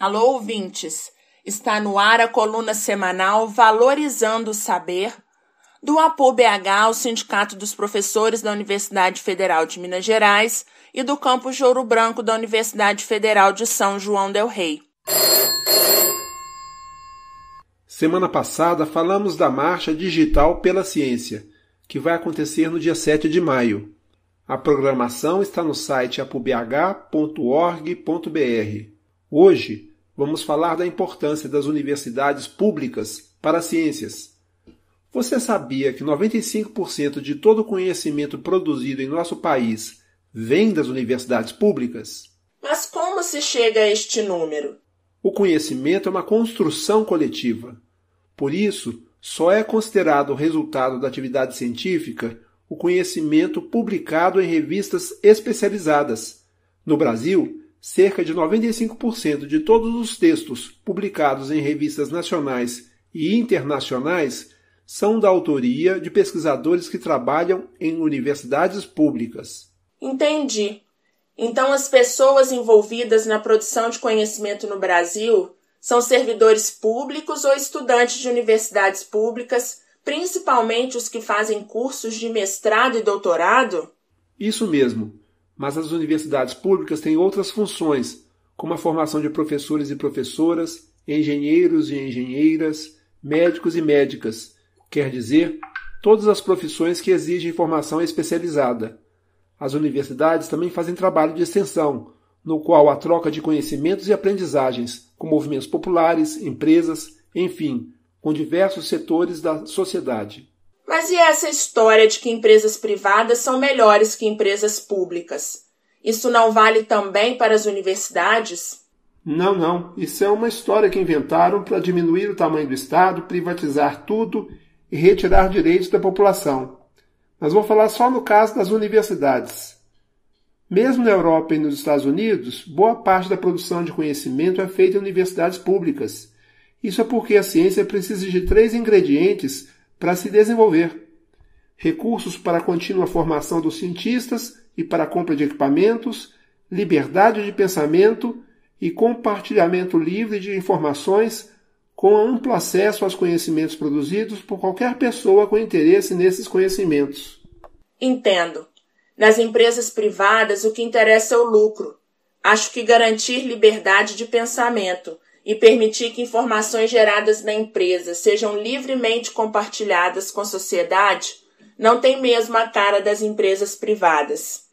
Alô, ouvintes! Está no ar a coluna semanal Valorizando o Saber, do APU-BH, o Sindicato dos Professores da Universidade Federal de Minas Gerais, e do Campus de Ouro Branco da Universidade Federal de São João del Rei. Semana passada falamos da Marcha Digital pela Ciência, que vai acontecer no dia 7 de maio. A programação está no site apubh.org.br. Hoje, vamos falar da importância das universidades públicas para as ciências. Você sabia que 95% de todo o conhecimento produzido em nosso país vem das universidades públicas? Mas como se chega a este número? O conhecimento é uma construção coletiva. Por isso, só é considerado o resultado da atividade científica o conhecimento publicado em revistas especializadas. No Brasil, cerca de 95% de todos os textos publicados em revistas nacionais e internacionais são da autoria de pesquisadores que trabalham em universidades públicas. Entendi. Então, as pessoas envolvidas na produção de conhecimento no Brasil são servidores públicos ou estudantes de universidades públicas, principalmente os que fazem cursos de mestrado e doutorado? Isso mesmo mas as universidades públicas têm outras funções, como a formação de professores e professoras, engenheiros e engenheiras, médicos e médicas, quer dizer, todas as profissões que exigem formação especializada. As universidades também fazem trabalho de extensão, no qual a troca de conhecimentos e aprendizagens com movimentos populares, empresas, enfim, com diversos setores da sociedade. Mas e essa história de que empresas privadas são melhores que empresas públicas? Isso não vale também para as universidades? Não, não. Isso é uma história que inventaram para diminuir o tamanho do Estado, privatizar tudo e retirar direitos da população. Mas vou falar só no caso das universidades. Mesmo na Europa e nos Estados Unidos, boa parte da produção de conhecimento é feita em universidades públicas. Isso é porque a ciência precisa de três ingredientes para se desenvolver. Recursos para a contínua formação dos cientistas e para a compra de equipamentos, liberdade de pensamento e compartilhamento livre de informações com amplo acesso aos conhecimentos produzidos por qualquer pessoa com interesse nesses conhecimentos. Entendo. Nas empresas privadas, o que interessa é o lucro. Acho que garantir liberdade de pensamento e permitir que informações geradas na empresa sejam livremente compartilhadas com a sociedade não tem mesmo a cara das empresas privadas.